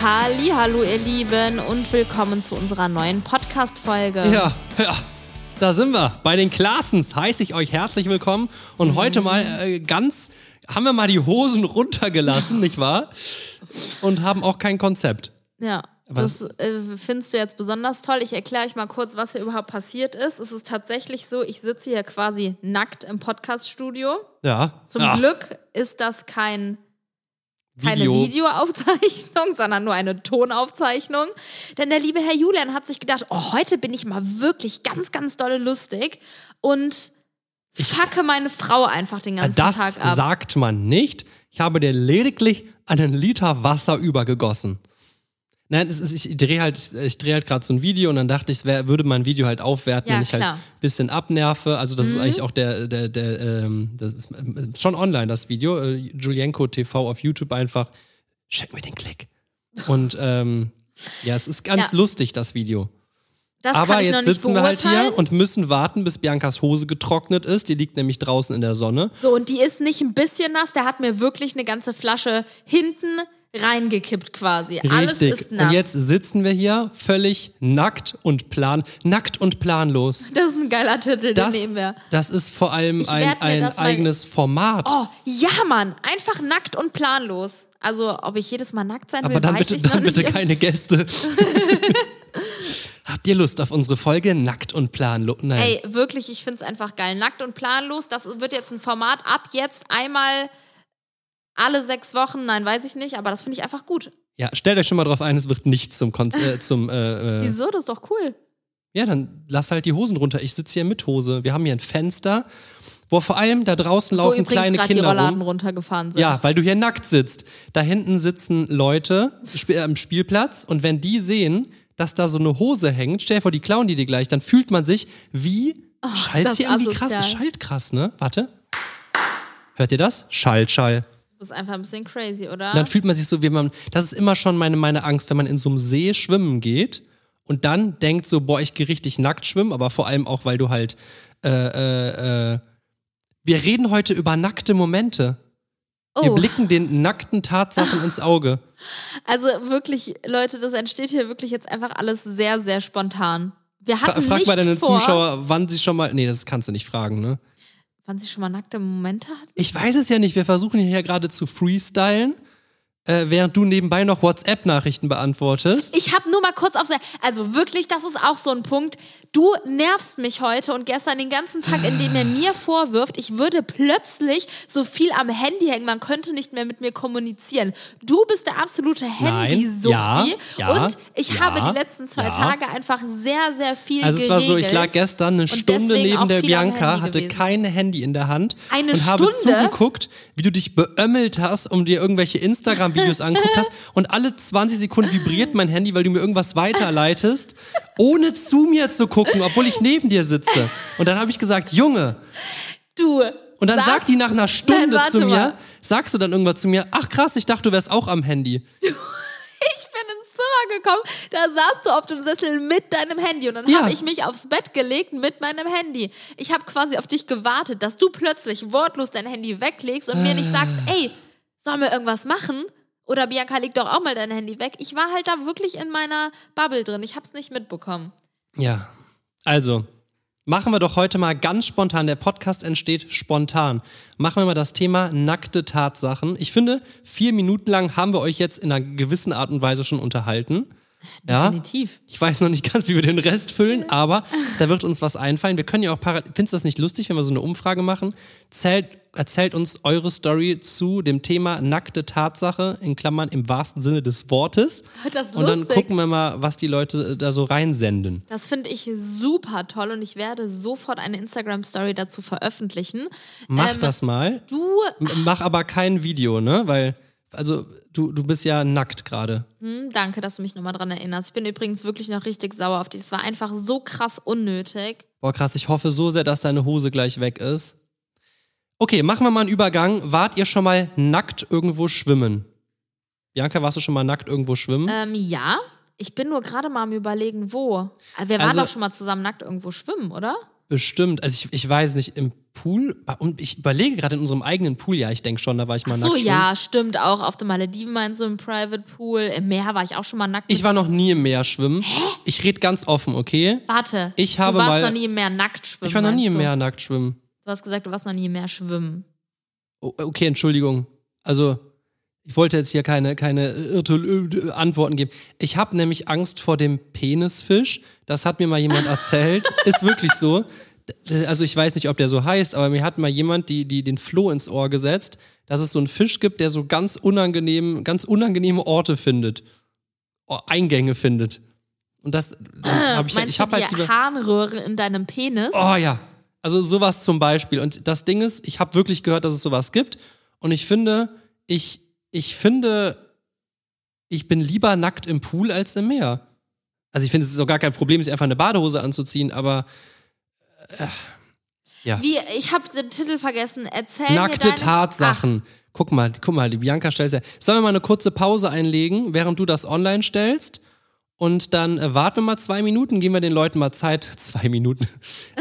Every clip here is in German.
Halli, hallo ihr Lieben und willkommen zu unserer neuen Podcast-Folge. Ja, ja. Da sind wir. Bei den Klassens heiße ich euch herzlich willkommen. Und heute mal äh, ganz, haben wir mal die Hosen runtergelassen, nicht wahr? Und haben auch kein Konzept. Ja, Was- das äh, findest du jetzt besonders toll. Ich erkläre euch mal kurz, was hier überhaupt passiert ist. Es ist tatsächlich so, ich sitze hier quasi nackt im Podcast-Studio. Ja. Zum ja. Glück ist das kein keine Video. Videoaufzeichnung, sondern nur eine Tonaufzeichnung. Denn der liebe Herr Julian hat sich gedacht, oh, heute bin ich mal wirklich ganz, ganz dolle lustig und facke meine Frau einfach den ganzen Das Tag ab. sagt man nicht. Ich habe dir lediglich einen Liter Wasser übergegossen. Nein, es ist, ich drehe halt, ich drehe halt gerade so ein Video und dann dachte ich, es wär, würde mein Video halt aufwerten, Ja, wenn ich halt klar. Mhm. ein bisschen abnerve. Also das ist eigentlich auch der, der, der ähm, das ist äh, schon online, das Video. Äh, Julienko TV auf YouTube einfach. Check mir den Klick. Und ähm, ja, es ist ganz Ja. lustig, das Video. das Aber kann ich noch jetzt sitzen wir halt hier und müssen warten, bis Biancas Hose getrocknet ist. Die liegt nämlich draußen in der Sonne. So, und die ist nicht ein bisschen nass, der hat mir wirklich eine ganze Flasche hinten reingekippt quasi. Alles Richtig. ist nass. Und jetzt sitzen wir hier völlig nackt und plan, nackt und planlos. das ist ein geiler Titel, Das, den nehmen wir. das ist vor allem ein, ein eigenes Format. Oh, ja, Mann. Einfach nackt und planlos. Also, ob ich jedes Mal nackt sein will, Aber dann weiß bitte, ich dann bitte keine Gäste. Habt ihr Lust auf unsere Folge Nackt und planlos? Nein. Ey, wirklich, ich finde es einfach geil. Nackt und planlos, das wird jetzt ein Format ab jetzt einmal alle sechs Wochen. Nein, weiß ich nicht, aber das finde ich einfach gut. Ja, stellt euch schon mal drauf ein, es wird nicht zum Konz äh, zum äh, äh, Wieso? Das ist doch cool. Ja, dann lass halt die Hosen runter. Ich sitze hier mit Hose. Wir haben hier ein Fenster, wo vor allem da draußen laufen kleine gerade die Kinder Rollladen rum. runtergefahren sind. Ja, weil du hier nackt sitzt. Da hinten sitzen Leute sp äh, am Spielplatz und wenn die sehen, dass da so eine Hose hängt, stell dir vor, die klauen die dir gleich, dann fühlt man sich wie. Schallt Oh, das hier irgendwie krass? Schallt krass, ne? Warte. Hört ihr das? Schall, Schall. Du bist einfach ein bisschen crazy, oder? Dann fühlt man sich so, wie man. Das ist immer schon meine, meine Angst, wenn man in so einem See schwimmen geht und dann denkt so, boah, ich gehe richtig nackt schwimmen, aber vor allem auch, weil du halt. Äh, äh, äh, wir reden heute über nackte Momente. Wir oh. blicken den nackten Tatsachen ins Auge. Also wirklich, Leute, das entsteht hier wirklich jetzt einfach alles sehr, sehr spontan. Wir Fra hatten frag nicht mal deine vor, Zuschauer, wann sie schon mal. Nee, das kannst du nicht fragen, ne? Wann sie schon mal nackte Momente hatten. Ich weiß es ja nicht. Wir versuchen hier gerade zu freestylen, äh, während du nebenbei noch WhatsApp-Nachrichten beantwortest. Ich habe nur mal kurz auf, also wirklich, das ist auch so ein Punkt. Du nervst mich heute und gestern den ganzen Tag, indem er mir vorwirft, ich würde plötzlich so viel am Handy hängen, man könnte nicht mehr mit mir kommunizieren. Du bist der absolute Handy-Suchti ja, ja, und ich ja, habe die letzten zwei. Tage einfach sehr, sehr viel Also es war so, ich lag gestern eine und Stunde neben der Bianca, Handy hatte gewesen. kein Handy in der Hand Eine und habe Stunde? zugeguckt, wie du dich beömmelt hast, um dir irgendwelche Instagram-Videos angeguckt hast und alle 20 Sekunden vibriert mein Handy, weil du mir irgendwas weiterleitest, ohne zu mir zu gucken, obwohl ich neben dir sitze. Und dann habe ich gesagt, Junge, Du. und dann sagt die nach einer Stunde warte zu mir, mal. sagst du dann irgendwann zu mir, ach krass, ich dachte, du wärst auch am Handy. Ich bin ins Zimmer gekommen, da saßt du auf dem Sessel mit deinem Handy und dann Ja. habe ich mich aufs Bett gelegt mit meinem Handy. Ich habe quasi auf dich gewartet, dass du plötzlich wortlos dein Handy weglegst und mir nicht sagst, Ah. ey, sollen wir irgendwas machen? Oder Bianca, leg doch auch mal dein Handy weg. Ich war halt da wirklich in meiner Bubble drin. Ich habe es nicht mitbekommen. Ja, also machen wir doch heute mal ganz spontan. Der Podcast entsteht spontan. Machen wir mal das Thema nackte Tatsachen. Ich finde, vier Minuten lang haben wir euch jetzt in einer gewissen Art und Weise schon unterhalten. Ja, Definitiv. ich weiß noch nicht ganz, wie wir den Rest füllen, aber da wird uns was einfallen. Wir können ja auch parallel. Findest du das nicht lustig, wenn wir so eine Umfrage machen? Zählt, erzählt uns eure Story zu dem Thema nackte Tatsache, in Klammern im wahrsten Sinne des Wortes. Das ist Und dann lustig. gucken wir mal, was die Leute äh, da so reinsenden. Das finde ich super toll und ich werde sofort eine Instagram-Story dazu veröffentlichen. Mach Ähm, das mal. Du Mach aber kein Video, ne? Weil, also, du, du bist ja nackt gerade. Hm, Danke, dass du mich nochmal dran erinnerst. Ich bin übrigens wirklich noch richtig sauer auf dich. Es war einfach so krass unnötig. Boah, krass, ich hoffe so sehr, dass deine Hose gleich weg ist. Okay, machen wir mal einen Übergang. Wart ihr schon mal nackt irgendwo schwimmen? Bianca, warst du schon mal nackt irgendwo schwimmen? Ähm, ja, ich bin nur gerade mal am überlegen, wo. Äh, Wir waren Also- doch schon mal zusammen nackt irgendwo schwimmen, oder? bestimmt. Also ich, ich weiß nicht, im Pool, und ich überlege gerade in unserem eigenen Pool, ja, ich denke schon, da war ich mal Ach nackt so, ja, stimmt. Auch auf den Malediven meinst du im Private Pool. Im Meer war ich auch schon mal nackt. Ich war noch nie im Meer schwimmen. Ich rede ganz offen, okay? Warte, Ich habe du warst mal- noch nie im Meer nackt schwimmen. Ich war noch nie im? Meer nackt schwimmen. Du hast gesagt, du warst noch nie im Meer schwimmen. Oh, Okay, Entschuldigung. Also, ich wollte jetzt hier keine, keine Irrtul- Antworten geben. Ich habe nämlich Angst vor dem Penisfisch. Das hat mir mal jemand erzählt. Ist wirklich so. Also, ich weiß nicht, ob der so heißt, aber mir hat mal jemand die, die, den Floh ins Ohr gesetzt, dass es so einen Fisch gibt, der so ganz unangenehm, ganz unangenehme Orte findet. Eingänge findet. Und das habe ich, ich habe die halt lieber. Harnröhre in deinem Penis? Oh ja. Also sowas zum Beispiel. Und das Ding ist, ich habe wirklich gehört, dass es sowas gibt. Und ich finde, ich, ich finde, ich bin lieber nackt im Pool als im Meer. Also ich finde, es ist auch gar kein Problem, sich einfach eine Badehose anzuziehen, aber äh, ja. Wie, ich habe den Titel vergessen. Erzähl Nackte mir deine... Tatsachen. Guck mal, guck mal, die Bianca stellt ja. Sollen wir mal eine kurze Pause einlegen, während du das online stellst? Und dann äh, warten wir mal zwei Minuten, geben wir den Leuten mal Zeit, zwei Minuten,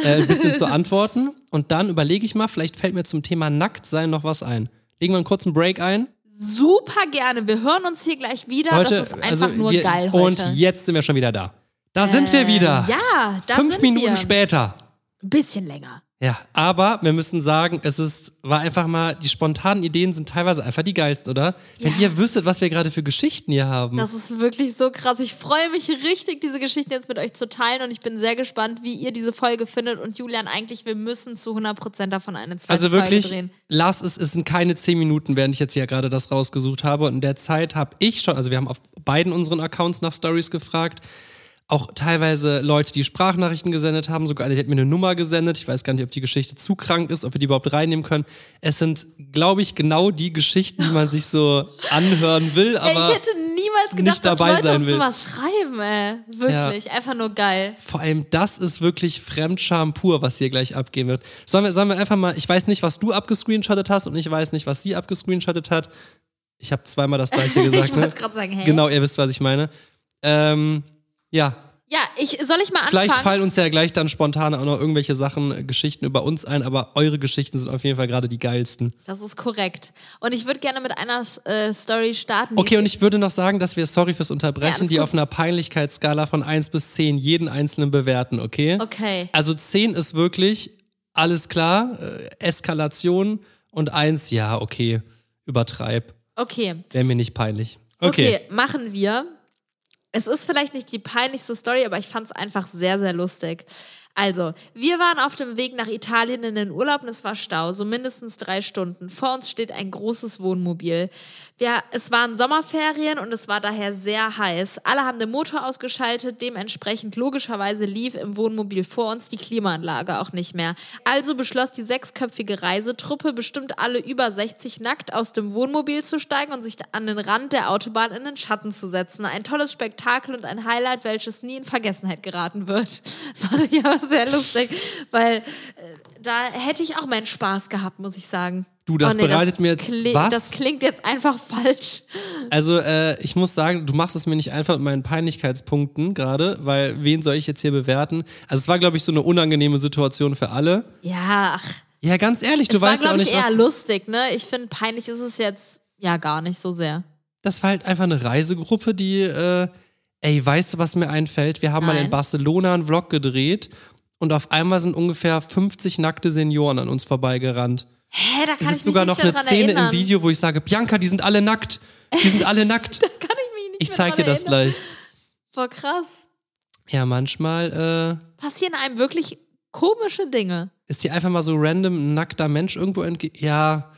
äh, ein bisschen zu antworten. Und dann überlege ich mal, vielleicht fällt mir zum Thema Nacktsein noch was ein. Legen wir einen kurzen Break ein. Super gerne. Wir hören uns hier gleich wieder. Heute, das ist einfach also nur wir, geil Und heute. jetzt sind wir schon wieder da. Da sind wir wieder. Äh, Ja, da Fünf sind Minuten wir. später. Ein bisschen länger. Ja, aber wir müssen sagen, es ist, war einfach mal, die spontanen Ideen sind teilweise einfach die geilsten, oder? Wenn Ja. ihr wüsstet, was wir gerade für Geschichten hier haben. Das ist wirklich so krass. Ich freue mich richtig, diese Geschichten jetzt mit euch zu teilen und ich bin sehr gespannt, wie ihr diese Folge findet. Und Julian, eigentlich, wir müssen zu 100% davon eine zweite Also wirklich, Folge drehen. lass es, es sind keine zehn Minuten, während ich jetzt hier gerade das rausgesucht habe. Und in der Zeit habe ich schon, also wir haben auf beiden unseren Accounts nach Stories gefragt. Auch teilweise Leute, die Sprachnachrichten gesendet haben, sogar eine, die hat mir eine Nummer gesendet. Ich weiß gar nicht, ob die Geschichte zu krank ist, ob wir die überhaupt reinnehmen können. Es sind, glaube ich, genau die Geschichten, die man sich so anhören will, aber ich hätte niemals nicht gedacht, dass dabei Leute sein uns will. sowas schreiben, ey. Wirklich. Einfach nur geil. vor allem das ist wirklich Fremdscham pur, was hier gleich abgehen wird. Sollen wir, sollen wir einfach mal, ich weiß nicht, was du abgescreenshottet hast und ich weiß nicht, was sie abgescreenshottet hat. Ich habe zweimal das gleiche gesagt. ich ne? wollte gerade sagen, hey. Genau, ihr wisst, was ich meine. Ähm, ja, Ja, ich, soll ich mal vielleicht anfangen? fallen uns ja gleich dann spontan auch noch irgendwelche Sachen, äh, Geschichten über uns ein, aber eure Geschichten sind auf jeden Fall gerade die geilsten. Das ist korrekt. Und ich würde gerne mit einer äh, Story starten. Okay, und ich würde noch sagen, dass wir, sorry fürs Ja, Unterbrechen, alles die gut. auf einer Peinlichkeitsskala von 1 bis 10 jeden einzelnen bewerten, okay? Okay. Also 10 ist wirklich alles klar, äh, Eskalation und 1, ja, okay, übertreib. Okay. Wäre mir nicht peinlich. Okay, Okay. machen wir. Es ist vielleicht nicht die peinlichste Story, aber ich fand es einfach sehr, sehr lustig. Also, wir waren auf dem Weg nach Italien in den Urlaub und es war Stau, so mindestens drei Stunden. Vor uns steht ein großes Wohnmobil. Wir, es waren Sommerferien und es war daher sehr heiß. Alle haben den Motor ausgeschaltet, dementsprechend logischerweise lief im Wohnmobil vor uns die Klimaanlage auch nicht mehr. Also beschloss die sechsköpfige Reisetruppe, bestimmt alle über 60 nackt aus dem Wohnmobil zu steigen und sich an den Rand der Autobahn in den Schatten zu setzen. Ein tolles Spektakel und ein Highlight, welches nie in Vergessenheit geraten wird. Das ich aber sehr lustig, weil äh, da hätte ich auch meinen Spaß gehabt, muss ich sagen. Du, das bereitet mir jetzt- kli- was? Das klingt jetzt einfach falsch. Also, äh, ich muss sagen, du machst es mir nicht einfach mit meinen Peinlichkeitspunkten gerade, weil wen soll ich jetzt hier bewerten? Also, es war, glaube ich, so eine unangenehme Situation für alle. Ja, ach, Ja, ganz ehrlich, du es war, weißt ja auch glaube ich, nicht, eher lustig, ne? Ich finde, peinlich ist es jetzt ja gar nicht so sehr. Das war halt einfach eine Reisegruppe, die, äh, ey, weißt du, was mir einfällt? Wir haben mal in Nein. Barcelona einen Vlog gedreht und auf einmal sind ungefähr 50 nackte Senioren an uns vorbeigerannt. Hä, da Es kann ist ich sogar noch nicht eine Szene erinnern. im Video, wo ich sage, Bianca, die sind alle nackt. Die sind alle nackt. Kann ich mich nicht Ich zeig dir das erinnern. gleich. Boah, krass. Ja, manchmal äh, Passieren einem wirklich komische Dinge. ist dir einfach mal so random ein nackter Mensch irgendwo entge... Ja,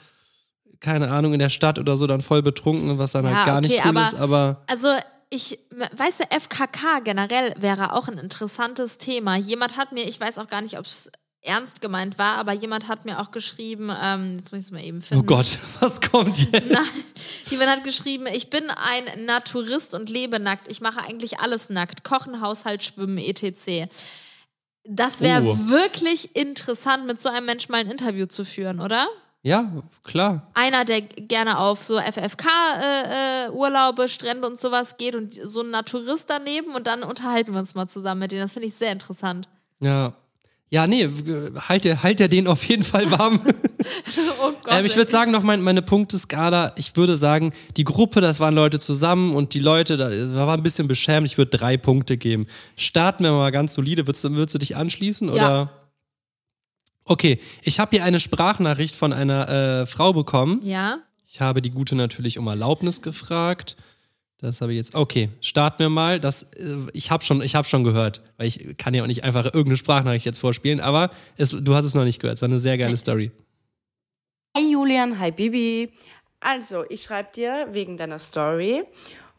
keine Ahnung, in der Stadt oder so dann voll betrunken, was dann Ja, halt gar nicht okay, cool aber- ist, aber Also, ich, weißt du, FKK generell wäre auch ein interessantes Thema. Jemand hat mir, ich weiß auch gar nicht, ob es ernst gemeint war, aber jemand hat mir auch geschrieben, ähm, jetzt muss ich es mal eben finden. oh Gott, was kommt jetzt? Nein, jemand hat geschrieben, ich bin ein Naturist und lebe nackt. Ich mache eigentlich alles nackt. Kochen, Haushalt, Schwimmen, etc. Das wäre Oh. wirklich interessant, mit so einem Menschen mal ein Interview zu führen, oder? Ja, klar. Einer, der gerne auf so FFK-Urlaube, äh, Strände und sowas geht und so ein Naturist daneben und dann unterhalten wir uns mal zusammen mit denen. Das finde ich sehr interessant. Ja. Ja, nee, halt der, halt der den auf jeden Fall warm. Oh Gott. ähm, ich würde sagen, noch mein, meine Punkteskala, ich würde sagen, die Gruppe, das waren Leute zusammen und die Leute, da, war ein bisschen beschämt, ich würde drei Punkte geben. Starten wir mal ganz solide. Würdest, du- würdest du dich anschließen? Oder? Okay, ich habe hier eine Sprachnachricht von einer äh, Frau bekommen. Ja. Ich habe die Gute natürlich um Erlaubnis gefragt. Das habe ich jetzt. Okay, starten wir mal. Das, äh, ich habe schon, ich habe schon gehört, weil ich kann ja auch nicht einfach irgendeine Sprachnachricht jetzt vorspielen. Aber es, du hast es noch nicht gehört. Es war eine sehr geile Story. Hi Julian, hi Bibi. Also, ich schreibe dir wegen deiner Story.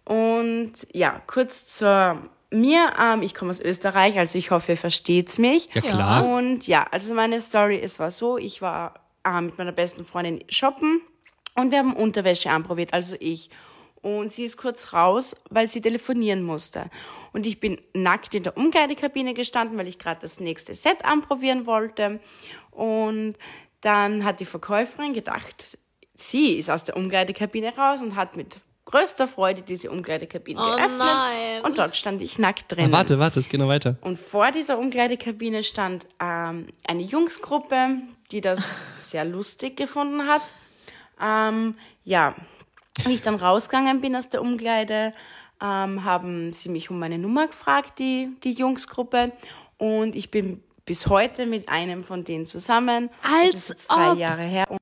Und ja, kurz zur mir. Ähm, ich komme aus Österreich, also ich hoffe, ihr versteht's mich. Ja klar. Und ja, also meine Story, es war so, ich war äh, mit meiner besten Freundin shoppen und wir haben Unterwäsche anprobiert, also ich. Und sie ist kurz raus, weil sie telefonieren musste. Und ich bin nackt in der Umkleidekabine gestanden, weil ich gerade das nächste Set anprobieren wollte. Und dann hat die Verkäuferin gedacht, sie ist aus der Umkleidekabine raus und hat mit größter Freude diese Umkleidekabine Oh geöffnet. nein. Und dort stand ich nackt drin. Ah, warte, warte, es geht noch weiter. Und vor dieser Umkleidekabine stand ähm, eine Jungsgruppe, die das sehr lustig gefunden hat. Ähm, ja, wie ich dann rausgegangen bin aus der Umkleide, ähm, haben sie mich um meine Nummer gefragt, die, die Jungsgruppe. Und ich bin bis heute mit einem von denen zusammen. Als das ist drei ob. Jahre her. Und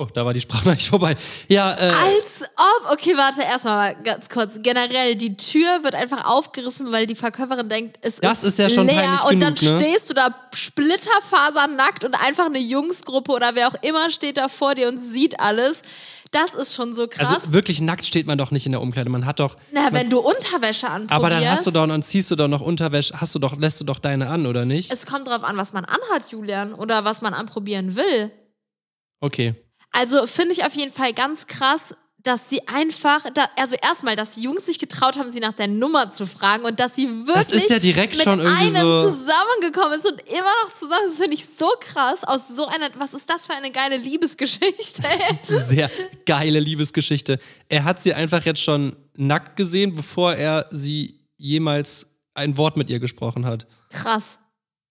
Oh, da war die Sprachnachricht vorbei. Ja, äh, Als ob. Okay, warte, erstmal ganz kurz. Generell, die Tür wird einfach aufgerissen, weil die Verkäuferin denkt, es Das ist, ist ja schon leer und dann genug, ne? stehst du da splitterfasernackt und einfach eine Jungsgruppe oder wer auch immer steht da vor dir und sieht alles. Das ist schon so krass. also wirklich nackt steht man doch nicht in der Umkleide. Man hat doch. Na, wenn du Unterwäsche anprobierst. Aber dann hast du doch und ziehst du doch noch Unterwäsche, hast du doch, lässt du doch deine an, oder nicht? Es kommt drauf an, was man anhat, Julian, oder was man anprobieren will. Okay. Also finde ich auf jeden Fall ganz krass, dass sie einfach, da, also erstmal, dass die Jungs sich getraut haben, sie nach der Nummer zu fragen und dass sie wirklich ist ja direkt mit einem so- zusammengekommen ist und immer noch zusammen. ist. Das finde ich so krass. Aus so einer, was ist das für eine geile Liebesgeschichte? Sehr geile Liebesgeschichte. Er hat sie einfach jetzt schon nackt gesehen, bevor er sie jemals ein Wort mit ihr gesprochen hat. krass.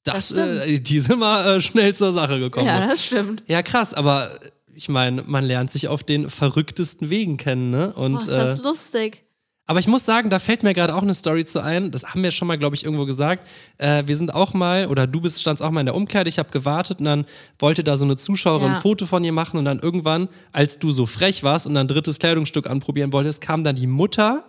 Das, Das äh, die sind mal äh, schnell zur Sache gekommen. Ja, das stimmt. Ja, krass, aber ich meine, man lernt sich auf den verrücktesten Wegen kennen, ne? Und, Boah, ist das äh, lustig. aber ich muss sagen, da fällt mir gerade auch eine Story zu ein. Das haben wir schon mal, glaube ich, irgendwo gesagt. Äh, wir sind auch mal, oder du bist, standst auch mal in der Umkleide. Ich habe gewartet und dann wollte da so eine Zuschauerin Ja. ein Foto von ihr machen und dann irgendwann, als du so frech warst und dann ein drittes Kleidungsstück anprobieren wolltest, kam dann die Mutter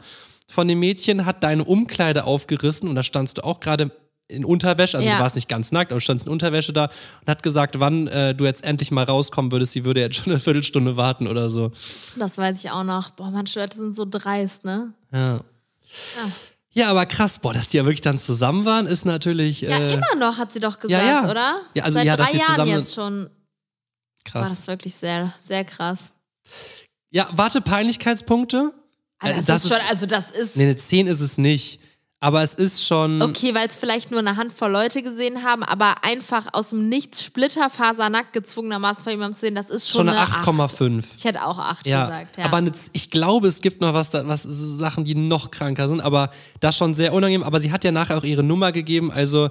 von dem Mädchen, hat deine Umkleide aufgerissen und da standst du auch gerade in Unterwäsche, also Ja. du warst nicht ganz nackt, aber du standst in Unterwäsche da und hat gesagt, wann äh, du jetzt endlich mal rauskommen würdest. Sie würde jetzt schon eine Viertelstunde warten oder so. Das weiß ich auch noch. Boah, manche Leute sind so dreist, ne? Ja. Ja, aber krass, boah, dass die ja wirklich dann zusammen waren, ist natürlich Ja, äh, immer noch, hat sie doch gesagt, ja, ja. oder? Ja, also Seit ja, dass drei sie Jahren zusammen- jetzt schon. War krass. das wirklich sehr, sehr krass. Ja, warte, Peinlichkeitspunkte? Also Äh, das, ist schon, also das ist. Nee, eine 10 ist es nicht. Aber es ist schon. Okay, weil es vielleicht nur eine Handvoll Leute gesehen haben, aber einfach aus dem Nichts splitterfasernackt gezwungenermaßen von jemandem zu sehen, das ist schon, Schon eine eine 8. 8,5. Ich hätte auch 8 Ja, gesagt, ja. aber eine, ich glaube, es gibt noch was, was Sachen, die noch kranker sind, aber das schon sehr unangenehm. Aber sie hat ja nachher auch ihre Nummer gegeben, also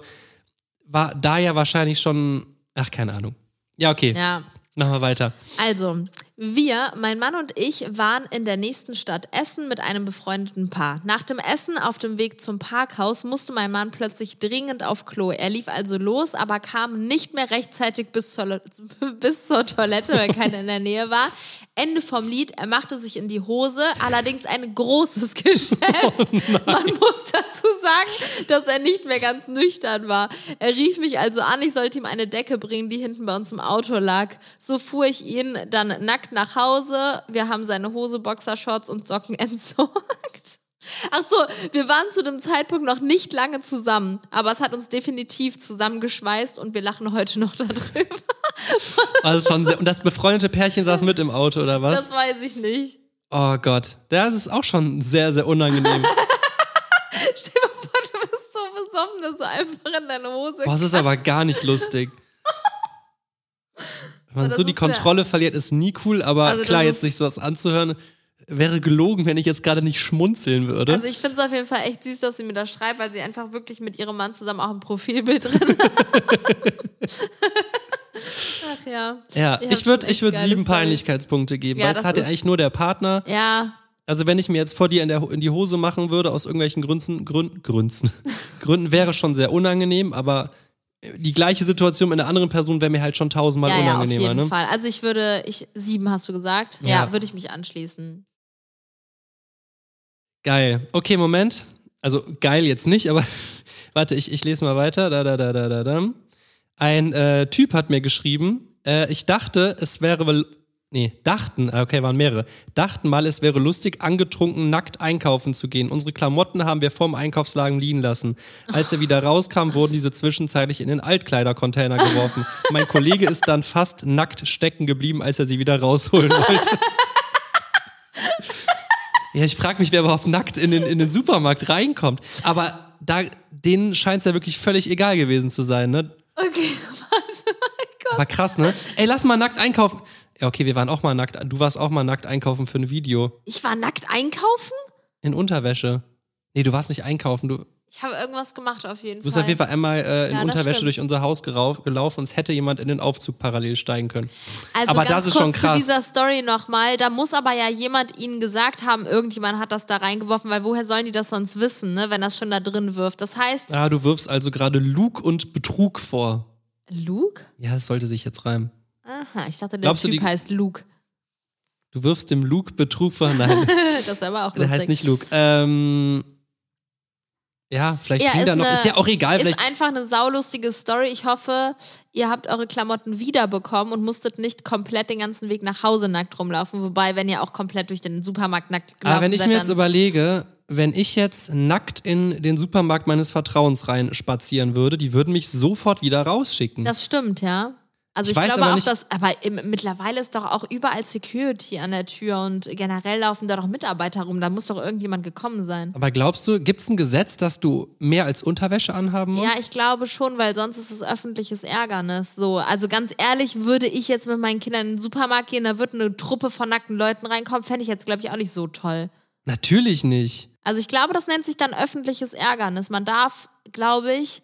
war da ja wahrscheinlich schon, ach, keine Ahnung. Ja, okay, ja. machen wir weiter. Also, wir, mein Mann und ich, waren in der nächsten Stadt Essen mit einem befreundeten Paar. Nach dem Essen auf dem Weg zum Parkhaus musste mein Mann plötzlich dringend auf Klo. Er lief also los, aber kam nicht mehr rechtzeitig bis zur, bis zur Toilette, weil keiner in der Nähe war. Ende vom Lied, er machte sich in die Hose, allerdings ein großes Geschäft. Man muss dazu sagen, dass er nicht mehr ganz nüchtern war. Er rief mich also an, ich sollte ihm eine Decke bringen, die hinten bei uns im Auto lag. So fuhr ich ihn dann nackt nach Hause. Wir haben seine Hose, Boxershorts und Socken entsorgt. Ach so, wir waren zu dem Zeitpunkt noch nicht lange zusammen, aber es hat uns definitiv zusammengeschweißt und wir lachen heute noch darüber. Also schon sehr, und das befreundete Pärchen saß mit im Auto, oder was? Das weiß ich nicht. Oh Gott, das ist auch schon sehr, sehr unangenehm. Stell dir mal vor, du bist so besoffen, dass du einfach in deine Hose Boah, das ist aber gar nicht lustig. Wenn man so die Kontrolle verliert, ist nie cool, aber Also klar, jetzt sich sowas anzuhören, wäre gelogen, wenn ich jetzt gerade nicht schmunzeln würde. Also ich finde es auf jeden Fall echt süß, dass sie mir das schreibt, weil sie einfach wirklich mit ihrem Mann zusammen auch ein Profilbild drin hat. Ach ja. ja, ich würde ich würd sieben. Peinlichkeitspunkte geben, Ja, weil es das hat ja eigentlich nur der Partner. Ja, Also wenn ich mir jetzt vor dir in, der, in die Hose machen würde, aus irgendwelchen Gründen, Gründen, Gründen, Gründen wäre schon sehr unangenehm, aber die gleiche Situation mit einer anderen Person wäre mir halt schon tausendmal ja, ja, auf unangenehmer. jeden ne? Fall. Also ich würde, ich sieben hast du gesagt? Ja, Ja. würde ich mich anschließen. Geil. Okay, Moment. Also geil jetzt nicht, aber warte, ich, ich lese mal weiter. Da, da, da, da, da, da. Ein äh, Typ hat mir geschrieben, äh, ich dachte, es wäre. Nee, dachten, ah, okay, waren mehrere. Dachten mal, es wäre lustig, angetrunken nackt einkaufen zu gehen. Unsere Klamotten haben wir vorm Einkaufsladen liegen lassen. Als er wieder rauskam, wurden diese zwischenzeitlich in den Altkleidercontainer geworfen. Mein Kollege ist dann fast nackt stecken geblieben, als er sie wieder rausholen wollte. Ja, ich frage mich, wer überhaupt nackt in den, in den Supermarkt reinkommt. Aber da, denen scheint es ja wirklich völlig egal gewesen zu sein, ne? Okay, warte, mein Gott. War krass, ne? Ey, lass mal nackt einkaufen. Ja, okay, wir waren auch mal nackt. Du warst auch mal nackt einkaufen für ein Video. Ich war nackt einkaufen? In Unterwäsche. Nee, du warst nicht einkaufen. Du, du Ich habe irgendwas gemacht auf jeden bist Fall. auf jeden Fall einmal äh, in Ja, Unterwäsche durch unser Haus gelaufen und es hätte jemand in den Aufzug parallel steigen können. Also Aber ganz das ist kurz schon krass. zu dieser Story nochmal. Da muss aber ja jemand ihnen gesagt haben, irgendjemand hat das da reingeworfen, weil woher sollen die das sonst wissen, ne, wenn das schon da drin wirft? Das heißt, Ah, du wirfst also gerade Lug und Betrug vor. Luke? Ja, das sollte sich jetzt reimen. Aha, ich dachte, der Glaubst du, Typ die- heißt Luke. Du wirfst dem Luke Betrug vor. Nein. Das wäre aber auch Der lustig. heißt nicht Luke. Ähm, ja, vielleicht Ja, ist da noch. eine- ist ja auch egal. Ist einfach eine saulustige Story. Ich hoffe, ihr habt eure Klamotten wiederbekommen und musstet nicht komplett den ganzen Weg nach Hause nackt rumlaufen. Wobei, wenn ihr auch komplett durch den Supermarkt nackt gelaufen aber wenn ich mir jetzt überlege, wenn ich jetzt nackt in den Supermarkt meines Vertrauens rein spazieren würde, die würden mich sofort wieder rausschicken. Das stimmt, ja. Also Ich ich, glaube auch, dass, aber mittlerweile ist doch auch überall Security an der Tür und generell laufen da doch Mitarbeiter rum. Da muss doch irgendjemand gekommen sein. aber glaubst du, gibt es ein Gesetz, dass du mehr als Unterwäsche anhaben musst? Ja, ich glaube schon, weil sonst ist es öffentliches Ärgernis. So, also ganz ehrlich, würde ich jetzt mit meinen Kindern in den Supermarkt gehen, da wird eine Truppe von nackten Leuten reinkommen, fände ich jetzt, glaube ich, auch nicht so toll. Natürlich nicht. Also ich glaube, das nennt sich dann öffentliches Ärgernis. Man darf, glaube ich,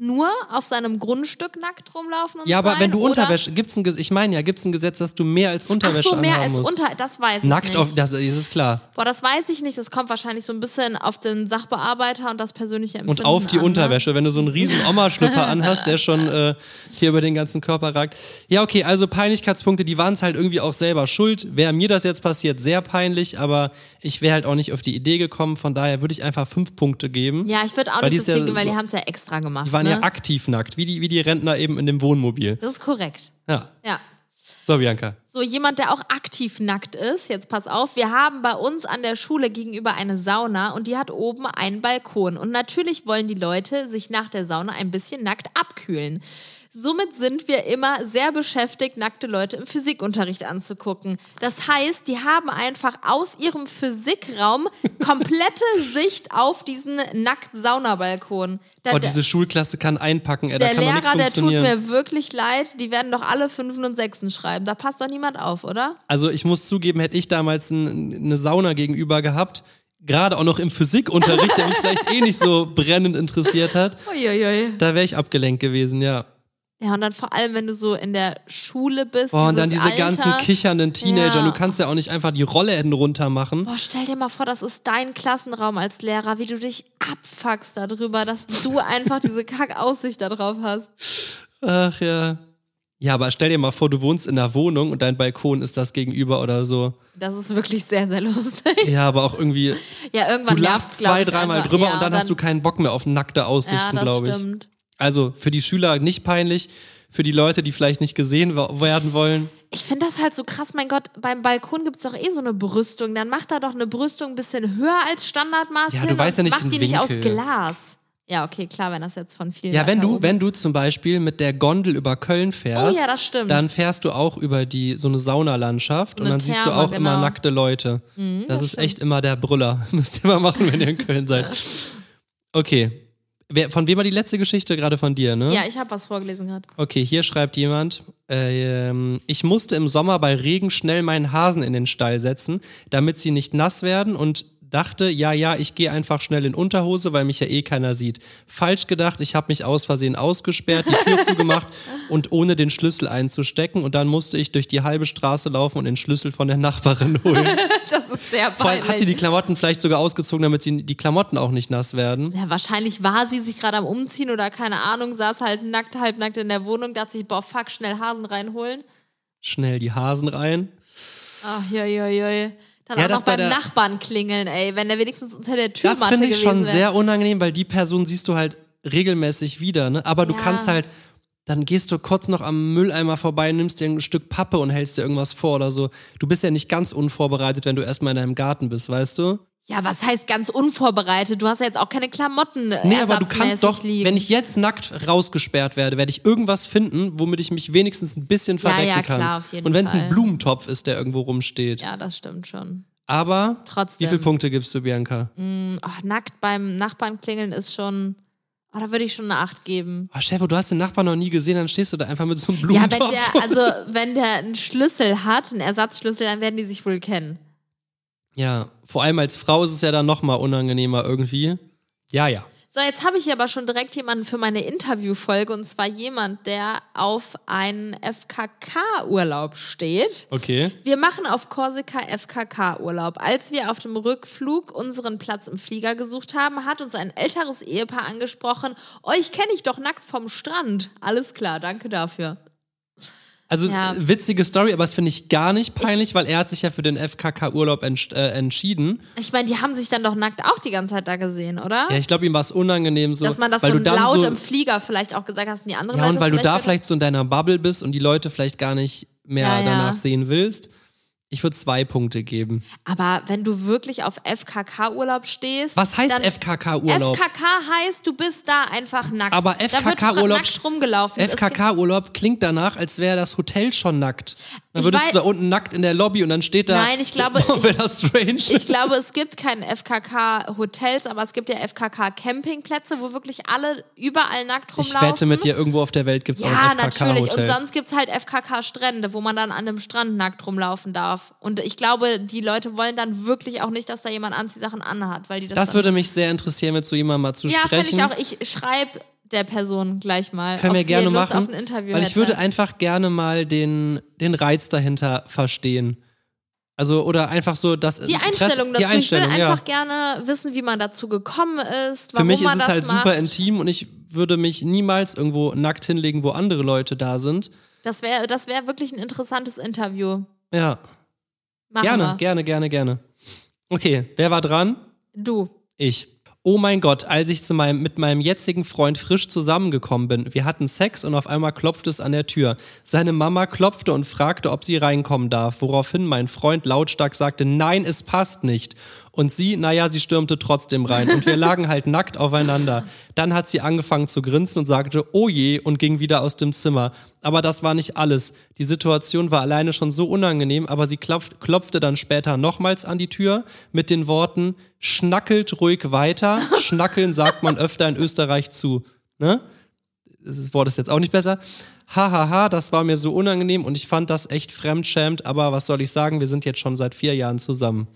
nur auf seinem Grundstück nackt rumlaufen und Ja, aber sein, wenn du Unterwäsche, gibt's ein ich meine ja, gibt es ein Gesetz, dass du mehr als Ach Unterwäsche so, mehr als musst. unter, das weiß ich Nackt nicht. auf, das, ist klar. Boah, das weiß ich nicht. Das kommt wahrscheinlich so ein bisschen auf den Sachbearbeiter und das persönliche Empfinden Und auf die an, ne? Unterwäsche, wenn du so einen riesen Oma-Schlüpper anhast, der schon äh, hier über den ganzen Körper ragt. Ja, okay, also Peinlichkeitspunkte, die waren es halt irgendwie auch selber schuld. Wäre mir das jetzt passiert, sehr peinlich, aber ich wäre halt auch nicht auf die Idee gekommen. Von daher würde ich einfach fünf Punkte geben. Ja, ich würde auch nicht so viel ja weil so- die haben es ja extra gemacht. Die waren ne? ja aktiv nackt, wie die, wie die Rentner eben in dem Wohnmobil. Das ist korrekt. Ja. Ja. So, Bianca. So, jemand, der auch aktiv nackt ist, jetzt pass auf, wir haben bei uns an der Schule gegenüber eine Sauna und die hat oben einen Balkon. Und natürlich wollen die Leute sich nach der Sauna ein bisschen nackt abkühlen. Somit sind wir immer sehr beschäftigt, nackte Leute im Physikunterricht anzugucken. Das heißt, die haben einfach aus ihrem Physikraum komplette Sicht auf diesen nackten Saunabalkon. Da- Oh, diese Schulklasse kann einpacken, ey, da der kann doch nichts Lehrer, der tut funktionieren. mir wirklich leid. Die werden doch alle Fünfen und Sechsen schreiben. Da passt doch niemand auf, oder? Also ich muss zugeben, hätte ich damals ein, eine Sauna gegenüber gehabt, gerade auch noch im Physikunterricht, der mich vielleicht eh nicht so brennend interessiert hat, Uiuiui. da wäre ich abgelenkt gewesen, ja. Ja, und dann vor allem, wenn du so in der Schule bist. Boah, und dann diese Alter. ganzen kichernden Teenager, Ja. du kannst ja auch nicht einfach die Rollläden runter machen. Boah, stell dir mal vor, das ist dein Klassenraum als Lehrer, wie du dich abfuckst darüber, dass du einfach diese Kackaussicht da drauf hast. Ach ja. Ja, aber stell dir mal vor, du wohnst in einer Wohnung und dein Balkon ist das gegenüber oder so. Das ist wirklich sehr, sehr lustig. Ja, aber auch irgendwie, Ja, du irgendwann lachst nervt's, glaub zwei, dreimal drüber ja, und dann, hast du keinen Bock mehr auf nackte Ja, Aussichten, das glaube ich. stimmt. Also für die Schüler nicht peinlich, für die Leute, die vielleicht nicht gesehen werden wollen. Ich finde das halt so krass, mein Gott, beim Balkon gibt es doch eh so eine Brüstung. Dann macht da doch eine Brüstung ein bisschen höher als Standardmaß Ja, du weißt ja und nicht macht den die nicht aus Winkel. Glas. Ja, okay, klar, wenn das jetzt von vielen Ja, wenn du, oben wenn du zum Beispiel mit der Gondel über Köln fährst, Oh ja, das stimmt. dann fährst du auch über die so eine Saunalandschaft und Eine dann siehst du Therme, auch immer genau. nackte Leute. das, ist echt immer der Brüller. Müsst ihr mal machen, wenn ihr in Köln seid. Okay. Wer, von wem war die letzte Geschichte? Gerade von dir, ne? Ja, ich habe was vorgelesen gerade. Okay, hier schreibt jemand, ähm, ich musste im Sommer bei Regen schnell meinen Hasen in den Stall setzen, damit sie nicht nass werden und dachte, ja, ja, ich gehe einfach schnell in Unterhose, weil mich ja eh keiner sieht. Falsch gedacht, ich habe mich aus Versehen ausgesperrt, die Tür zugemacht und ohne den Schlüssel einzustecken und dann musste ich durch die halbe Straße laufen und den Schlüssel von der Nachbarin holen. Das ist sehr Vor allem hat sie die Klamotten vielleicht sogar ausgezogen, damit sie die Klamotten auch nicht nass werden. Ja, wahrscheinlich war sie sich gerade am Umziehen oder keine Ahnung, saß halt nackt, halbnackt in der Wohnung, dachte sich, boah, fuck, schnell Hasen reinholen. Schnell die Hasen rein. Ach, joi, joi, joi. Dann Ja, auch das noch bei beim der- Nachbarn klingeln, ey, wenn der wenigstens unter der Das Türmatte finde ich schon wäre. sehr unangenehm, weil die Person siehst du halt regelmäßig wieder, ne? Aber du Ja. kannst halt, dann gehst du kurz noch am Mülleimer vorbei, nimmst dir ein Stück Pappe und hältst dir irgendwas vor oder so. Du bist ja nicht ganz unvorbereitet, wenn du erstmal in deinem Garten bist, weißt du? Ja, was heißt ganz unvorbereitet? Du hast ja jetzt auch keine Klamotten. Nee, aber du kannst doch, liegen. wenn ich jetzt nackt rausgesperrt werde, werde ich irgendwas finden, womit ich mich wenigstens ein bisschen Ja, verdecken ja, kann. klar, auf jeden und wenn es ein Blumentopf ist, der irgendwo rumsteht. Ja, das stimmt schon. Aber Trotzdem. wie viele Punkte gibst du, Bianca? Ach, nackt beim Nachbarn klingeln ist schon. Oh, da würde ich schon eine Acht geben. Oh, Chefo, du hast den Nachbarn noch nie gesehen, dann stehst du da einfach mit so einem Ja, Blumentopf. wenn der, also wenn der einen Schlüssel hat, einen Ersatzschlüssel, dann werden die sich wohl kennen. Ja, vor allem als Frau ist es ja dann noch mal unangenehmer irgendwie. Ja, ja. So, jetzt habe ich aber schon direkt jemanden für meine Interviewfolge und zwar jemand, der auf einen FKK-Urlaub steht. Okay. Wir machen auf Korsika FKK-Urlaub. Als wir auf dem Rückflug unseren Platz im Flieger gesucht haben, hat uns ein älteres Ehepaar angesprochen. Euch kenne ich doch nackt vom Strand. Alles klar, danke dafür. Also Ja. äh, witzige Story, aber das finde ich gar nicht peinlich, weil er hat sich ja für den FKK-Urlaub entsch äh, entschieden. Ich meine, die haben sich dann doch nackt auch die ganze Zeit da gesehen, oder? Ja, ich glaube, ihm war es unangenehm so, Dass man das weil so laut so, im Flieger vielleicht auch gesagt hast, die anderen ja Leute und weil du da vielleicht so in deiner Bubble bist und die Leute vielleicht gar nicht mehr Ja, ja. danach sehen willst. Ich würde zwei Punkte geben. Aber wenn du wirklich auf FKK-Urlaub stehst. Was heißt FKK-Urlaub? FKK heißt, du bist da einfach nackt. Aber FKK-Urlaub FKK-Urlaub klingt danach, als wäre das Hotel schon nackt. Dann Ich würdest wei- du da unten nackt in der Lobby und dann steht da. Nein, ich glaube, Oh, wäre das strange. Ich glaube, es gibt keine FKK-Hotels, aber es gibt ja FKK-Campingplätze, wo wirklich alle überall nackt Ich rumlaufen. wette mit dir, irgendwo auf der Welt gibt es auch Ja, ein natürlich. Und FKK-Hotel. sonst gibt es halt FKK-Strände, wo man dann an einem Strand nackt rumlaufen darf. Und ich glaube, die Leute wollen dann wirklich auch nicht, dass da jemand Anziehsachen anhat, weil die das, Das würde mich sehr interessieren, mit so jemandem mal zu Ja, finde sprechen. ich auch. Ich schreibe der Person gleich mal, Können wir gerne Lust machen. auf ein Interview weil ich hätte. würde einfach gerne mal den, den Reiz dahinter verstehen. Also, oder einfach so das die Interesse- Einstellung dazu. Die Einstellung, ich will ja. einfach gerne wissen, wie man dazu gekommen ist, Für warum mich ist es halt macht. super intim und ich würde mich niemals irgendwo nackt hinlegen, wo andere Leute da sind. Das wäre das wär wirklich ein interessantes Interview. Ja, Machen gerne, wir. gerne, gerne, gerne. Okay, wer war dran? Du. Ich. Oh mein Gott, als ich zu meinem, mit meinem jetzigen Freund frisch zusammengekommen bin. Wir hatten Sex und auf einmal klopfte es an der Tür. Seine Mama klopfte und fragte, ob sie reinkommen darf, woraufhin mein Freund lautstark sagte, nein, es passt nicht. Und sie, naja, sie stürmte trotzdem rein und wir lagen halt nackt aufeinander. Dann hat sie angefangen zu grinsen und sagte, oh je, und ging wieder aus dem Zimmer. Aber das war nicht alles. Die Situation war alleine schon so unangenehm, aber sie klopft, klopfte dann später nochmals an die Tür mit den Worten, schnackelt ruhig weiter. Schnackeln sagt man öfter in Österreich zu. Ne? Das Wort ist jetzt auch nicht besser. Hahaha, das war mir so unangenehm und ich fand das echt fremdschämt, aber was soll ich sagen, wir sind jetzt schon seit vier Jahren zusammen.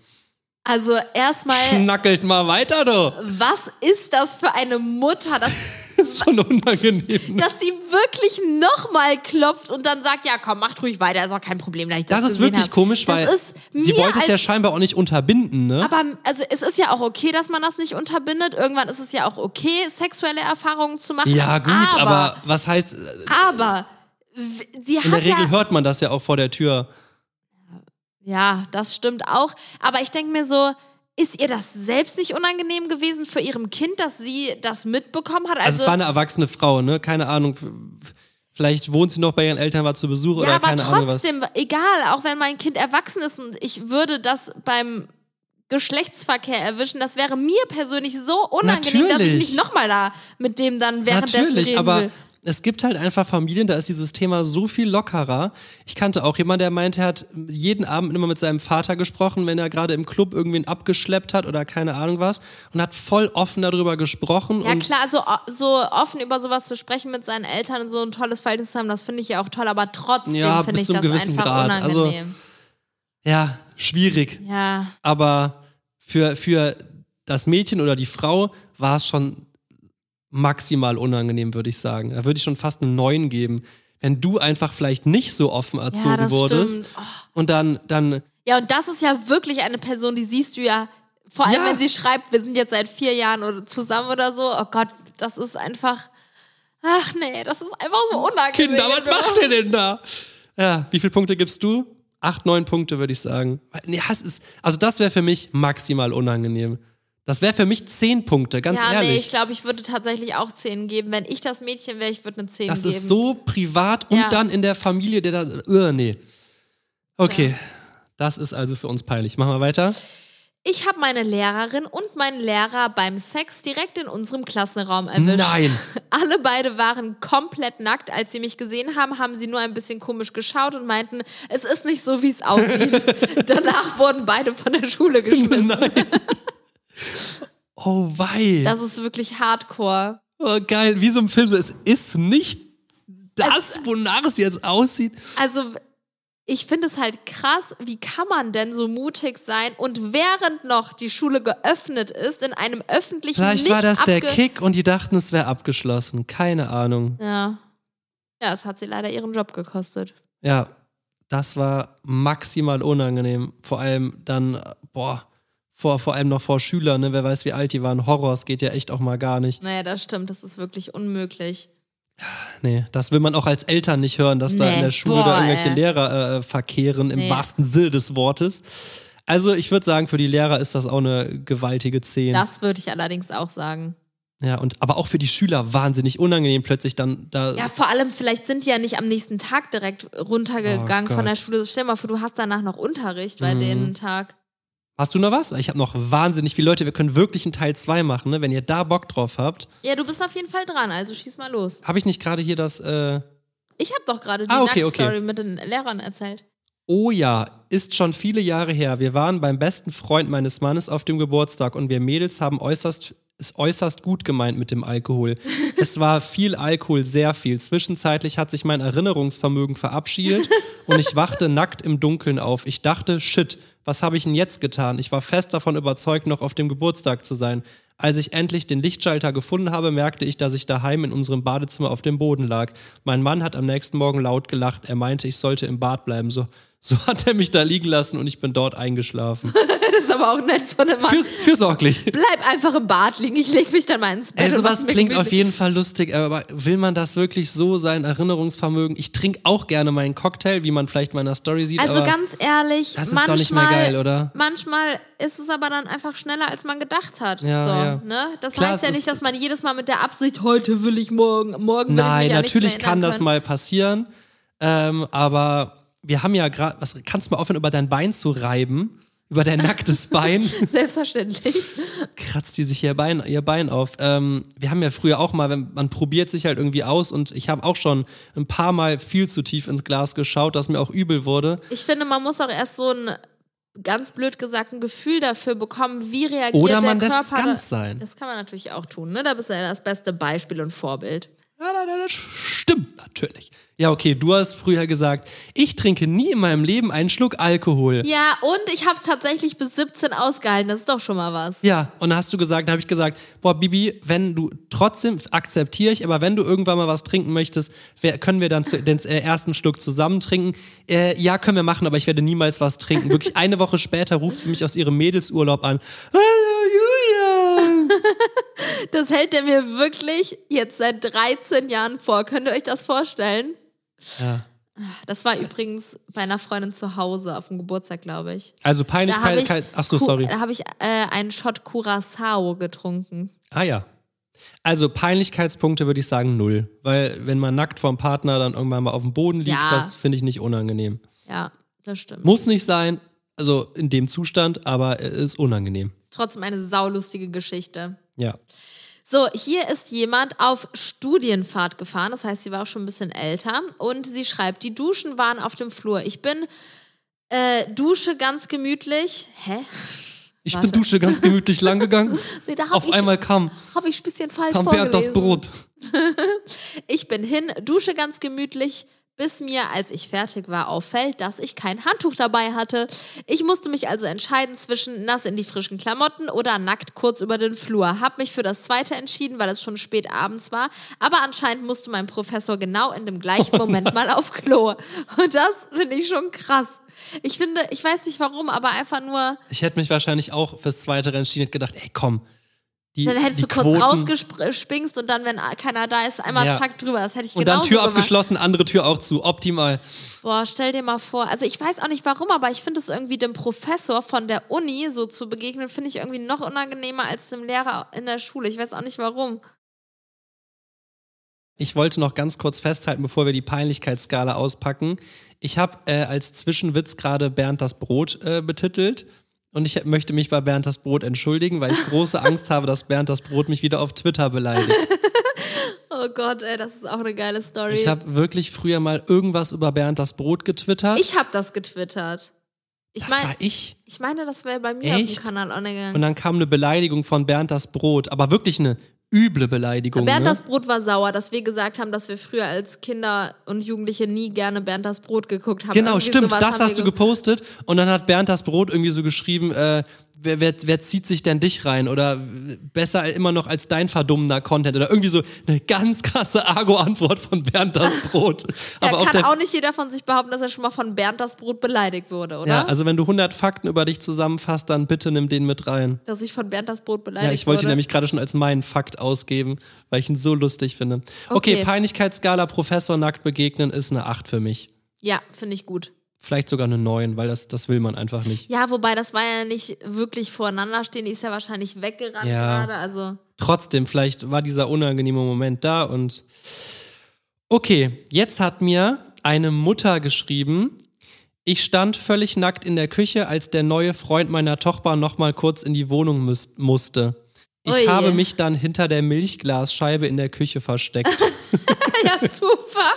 Also erstmal, Schnackelt mal weiter, du. was ist das für eine Mutter, Das ist schon unangenehm. dass sie wirklich nochmal klopft und dann sagt, ja komm, macht ruhig weiter, ist auch kein Problem, dass ich das Das ist wirklich hab. komisch, das weil sie wollte es ja scheinbar auch nicht unterbinden, ne? Aber also es ist ja auch okay, dass man das nicht unterbindet. Irgendwann ist es ja auch okay, sexuelle Erfahrungen zu machen. Ja, gut, aber, aber, was heißt, aber w- sie in der hat Regel ja, hört man das ja auch vor der Tür. Ja, das stimmt auch. Aber ich denke mir so, ist ihr das selbst nicht unangenehm gewesen für ihrem Kind, dass sie das mitbekommen hat? Also, Also, es war eine erwachsene Frau, ne? Keine Ahnung. Vielleicht wohnt sie noch bei ihren Eltern, war zu Besuch ja, oder aber keine Ahnung was. trotzdem, egal, auch wenn mein Kind erwachsen ist und ich würde das beim Geschlechtsverkehr erwischen, das wäre mir persönlich so unangenehm, dass ich Natürlich. nicht nochmal da mit dem dann währenddessen Natürlich, reden aber will. Es gibt halt einfach Familien, da ist dieses Thema so viel lockerer. Ich kannte auch jemanden, der meinte, er hat jeden Abend immer mit seinem Vater gesprochen, wenn er gerade im Club irgendwen abgeschleppt hat oder keine Ahnung was und hat voll offen darüber gesprochen. Ja klar, so, so offen über sowas zu sprechen mit seinen Eltern und so ein tolles Verhältnis zu haben, das finde ich ja auch toll, aber trotzdem Ja, finde ich das einfach Grad. Also, unangenehm. ja, schwierig. ja, Aber für, für das Mädchen oder die Frau war es schon maximal unangenehm, würde ich sagen. Da würde ich schon fast einen neuen geben. Wenn du einfach vielleicht nicht so offen erzogen das wurdest. Oh. und dann, dann ja, und das ist ja wirklich eine Person, die siehst du ja, vor allem Ja. wenn sie schreibt, wir sind jetzt seit vier Jahren oder zusammen oder so. Oh Gott, das ist einfach. Ach nee, das ist einfach so unangenehm. Kinder, was macht ihr denn da? Ja, wie viele Punkte gibst du? Acht, neun Punkte, würde ich sagen. Nee, das ist, also das wäre für mich maximal unangenehm. Das wäre für mich zehn Punkte, ganz ja, ehrlich. nee, ich glaube, ich würde tatsächlich auch 10 geben. Wenn ich das Mädchen wäre, ich würde eine 10 das geben. ist so privat und Ja. dann in der Familie, der da, uh, nee. Okay, das ist also für uns peinlich. Machen wir weiter. Ich habe meine Lehrerin und meinen Lehrer beim Sex direkt in unserem Klassenraum erwischt. Nein. Alle beide waren komplett nackt. Als sie mich gesehen haben, haben sie nur ein bisschen komisch geschaut und meinten, es ist nicht so, wie es aussieht. Danach wurden beide von der Schule geschmissen. Oh, wei. Das ist wirklich hardcore. oh, geil, wie so im Film. Es ist nicht das, wonach es jetzt aussieht. Also, ich finde es halt krass, wie kann man denn so mutig sein und während noch die Schule geöffnet ist, in einem öffentlichen Vielleicht nicht war das der Kick und die dachten, es wäre abgeschlossen. Keine Ahnung. Ja. Ja, es hat sie leider ihren Job gekostet. Ja, das war maximal unangenehm. Vor allem dann, boah, vor, vor allem noch vor Schülern, ne? Wer weiß, wie alt die waren. Horror, es geht ja echt auch mal gar nicht. Naja, das stimmt, das ist wirklich unmöglich. Nee, das will man auch als Eltern nicht hören, dass da Nee, in der Schule boah, da irgendwelche ey. Lehrer äh, verkehren, im Nee. wahrsten Sinne des Wortes. Also ich würde sagen, für die Lehrer ist das auch eine gewaltige 10. Das würde ich allerdings auch sagen. Ja, und aber auch für die Schüler wahnsinnig unangenehm, plötzlich dann da. Ja, vor allem, vielleicht sind die ja nicht am nächsten Tag direkt runtergegangen Oh von der. Schule. Stell dir mal vor, du hast danach noch Unterricht Mhm. bei den Tag. Hast du noch was? Ich habe noch wahnsinnig viele Leute. Wir können wirklich einen Teil 2 machen, ne? wenn ihr da Bock drauf habt. Ja, du bist auf jeden Fall dran, also schieß mal los. Habe ich nicht gerade hier das. Äh Ich habe doch gerade die Ah, okay, okay. mit den Lehrern erzählt. Oh ja, ist schon viele Jahre her. Wir waren beim besten Freund meines Mannes auf dem Geburtstag und wir Mädels haben äußerst, es äußerst gut gemeint mit dem Alkohol. es war viel Alkohol, sehr viel. Zwischenzeitlich hat sich mein Erinnerungsvermögen verabschiedet und ich wachte nackt im Dunkeln auf. Ich dachte, shit, was habe ich denn jetzt getan? Ich war fest davon überzeugt, noch auf dem Geburtstag zu sein. Als ich endlich den Lichtschalter gefunden habe, merkte ich, dass ich daheim in unserem Badezimmer auf dem Boden lag. Mein Mann hat am nächsten Morgen laut gelacht. Er meinte, ich sollte im Bad bleiben. So, so hat er mich da liegen lassen und ich bin dort eingeschlafen. Das ist aber auch nett von dem Mann. Fürs, fürsorglich. Bleib einfach im Bad liegen, ich leg mich dann mal ins Bett. Ey, sowas klingt auf jeden Fall lustig, aber will man das wirklich so, sein Erinnerungsvermögen? Ich trinke auch gerne meinen Cocktail, wie man vielleicht in meiner Story sieht. Also ganz ehrlich, das ist manchmal, doch nicht mehr geil, oder? manchmal ist es aber dann einfach schneller, als man gedacht hat. Ja, so, ja. Ne? Das Klar, heißt ja nicht, dass man jedes Mal mit der Absicht, heute will ich morgen, morgen will Nein, ich mich natürlich kann erinnern das können. mal passieren. Ähm, aber wir haben ja gerade, was kannst du mal aufhören, über dein Bein zu reiben? Über dein nacktes Bein Selbstverständlich. kratzt die sich ihr Bein, ihr Bein auf. Ähm, wir haben ja früher auch mal, wenn, man probiert sich halt irgendwie aus und ich habe auch schon ein paar Mal viel zu tief ins Glas geschaut, dass mir auch übel wurde. Ich finde, man muss auch erst so ein ganz blöd gesagt ein Gefühl dafür bekommen, wie reagiert Oder der man lässt es Körper. ganz sein. Das kann man natürlich auch tun. Ne? Da bist du ja das beste Beispiel und Vorbild. Das stimmt natürlich. Ja, okay, du hast früher gesagt, ich trinke nie in meinem Leben einen Schluck Alkohol. Ja, und ich habe es tatsächlich bis 17 ausgehalten. Das ist doch schon mal was. Ja, und dann hast du gesagt, da habe ich gesagt, boah, Bibi, wenn du trotzdem akzeptiere ich, aber wenn du irgendwann mal was trinken möchtest, können wir dann zu, den äh, ersten Schluck zusammen trinken? Äh, ja, können wir machen, aber ich werde niemals was trinken. Wirklich eine Woche später ruft sie mich aus ihrem Mädelsurlaub an. Das hält er mir wirklich jetzt seit 13 Jahren vor. Könnt ihr euch das vorstellen? Ja. Das war übrigens bei einer Freundin zu Hause auf dem Geburtstag, glaube ich. Also peinlich, peinlich, ich, peinlich. Ach so, sorry. Da habe ich äh, einen Shot Curacao getrunken. Ah ja. Also Peinlichkeitspunkte würde ich sagen null. Weil wenn man nackt vom Partner dann irgendwann mal auf dem Boden liegt, Ja. das finde ich nicht unangenehm. Ja, das stimmt. Muss nicht sein, also in dem Zustand, aber es ist unangenehm. Trotzdem eine saulustige Geschichte. Ja. So, hier ist jemand auf Studienfahrt gefahren. Das heißt, sie war auch schon ein bisschen älter. Und sie schreibt, die Duschen waren auf dem Flur. Ich bin äh, Dusche ganz gemütlich. Hä? Ich Warte. bin Dusche ganz gemütlich lang gegangen. Nee, Auf ich, einmal kam, Habe ich ein bisschen falsch kam Bert das. Brot. Ich bin hin, dusche ganz gemütlich, bis mir, als ich fertig war, auffällt, dass ich kein Handtuch dabei hatte. Ich musste mich also entscheiden zwischen nass in die frischen Klamotten oder nackt kurz über den Flur. Hab mich für das zweite entschieden, weil es schon spät abends war. Aber anscheinend musste mein Professor genau in dem gleichen Moment mal auf Klo. Und das finde ich schon krass. Ich finde, ich weiß nicht warum, aber einfach nur, Ich hätte mich wahrscheinlich auch fürs zweite entschieden und gedacht, ey komm. Die, dann hättest du kurz Quoten, rausgespringst und dann, wenn keiner da ist, einmal Ja. zack drüber. Das hätte ich Und dann Tür gemacht. abgeschlossen, andere Tür auch zu. Optimal. Boah, stell dir mal vor. Also ich weiß auch nicht warum, aber ich finde es irgendwie dem Professor von der Uni so zu begegnen, finde ich irgendwie noch unangenehmer als dem Lehrer in der Schule. Ich weiß auch nicht warum. Ich wollte noch ganz kurz festhalten, bevor wir die Peinlichkeitsskala auspacken. Ich habe äh, als Zwischenwitz gerade Bernd das Brot äh, betitelt. Und ich möchte mich bei Bernd das Brot entschuldigen, weil ich große Angst habe, dass Bernd das Brot mich wieder auf Twitter beleidigt. Oh Gott, ey, das ist auch eine geile Story. Ich habe wirklich früher mal irgendwas über Bernd das Brot getwittert. ich hab das getwittert. Ich das meine, war ich. ich meine, das wäre bei mir Echt? auf dem Kanal online Und dann kam eine Beleidigung von Bernd das Brot, aber wirklich eine üble Beleidigung. Bernd ne? das Brot war sauer, dass wir gesagt haben, dass wir früher als Kinder und Jugendliche nie gerne Bernd das Brot geguckt haben. Genau, Irgendwie stimmt, das hast du ge- gepostet und dann hat Bernd das Brot irgendwie so geschrieben, äh, wer, wer, wer zieht sich denn dich rein oder besser immer noch als dein verdummender Content oder irgendwie so eine ganz krasse Argo-Antwort von Bernd das Brot. Ja, Aber kann auch nicht jeder von sich behaupten, dass er schon mal von Bernd das Brot beleidigt wurde, oder? ja, also wenn du 100 Fakten über dich zusammenfasst, dann bitte nimm den mit rein. dass ich von Bernd das Brot beleidigt Ja, ich wollte ihn wurde. nämlich gerade schon als meinen Fakt ausgeben, weil ich ihn so lustig finde. Okay, Okay. Peinlichkeitsskala Professor nackt begegnen ist eine 8 für mich. Ja, finde ich gut. Vielleicht sogar eine 9, weil das, das will man einfach nicht. Ja, wobei das war ja nicht wirklich voreinander stehen, die ist ja wahrscheinlich weggerannt Ja. gerade. Also, trotzdem, vielleicht war dieser unangenehme Moment da und. Okay, jetzt hat mir eine Mutter geschrieben. Ich stand völlig nackt in der Küche, als der neue Freund meiner Tochter noch mal kurz in die Wohnung müß- musste. Ich Ui. habe mich dann hinter der Milchglasscheibe in der Küche versteckt. ja, super.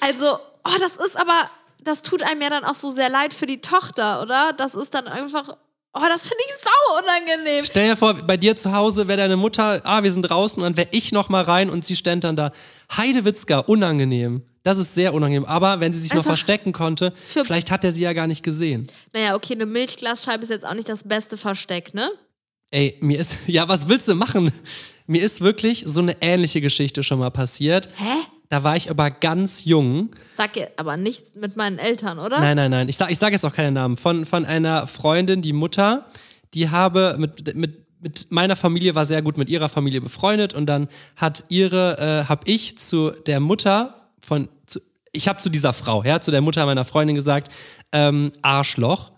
Also, oh, das ist aber, das tut einem ja dann auch so sehr leid für die Tochter, oder? Das ist dann einfach, oh, das finde ich sau unangenehm. Stell dir vor, bei dir zu Hause wäre deine Mutter, ah, wir sind draußen und dann wäre ich noch mal rein und sie ständ dann da. Heidewitzka, unangenehm. Das ist sehr unangenehm. Aber wenn sie sich noch Einfach verstecken konnte, vielleicht hat er sie ja gar nicht gesehen. Naja, okay, eine Milchglasscheibe ist jetzt auch nicht das beste Versteck, ne? Ey, mir ist, ja, was willst du machen? Mir ist wirklich so eine ähnliche Geschichte schon mal passiert. Hä? Da war ich aber ganz jung. Sag ihr aber nicht mit meinen Eltern, oder? Nein, nein, nein. Ich sage ich sag jetzt auch keinen Namen. Von, von einer Freundin, die Mutter, die habe mit, mit, mit meiner Familie war sehr gut mit ihrer Familie befreundet und dann hat ihre, äh, habe ich zu der Mutter von, zu, ich habe zu dieser Frau, ja, zu der Mutter meiner Freundin gesagt, ähm, Arschloch.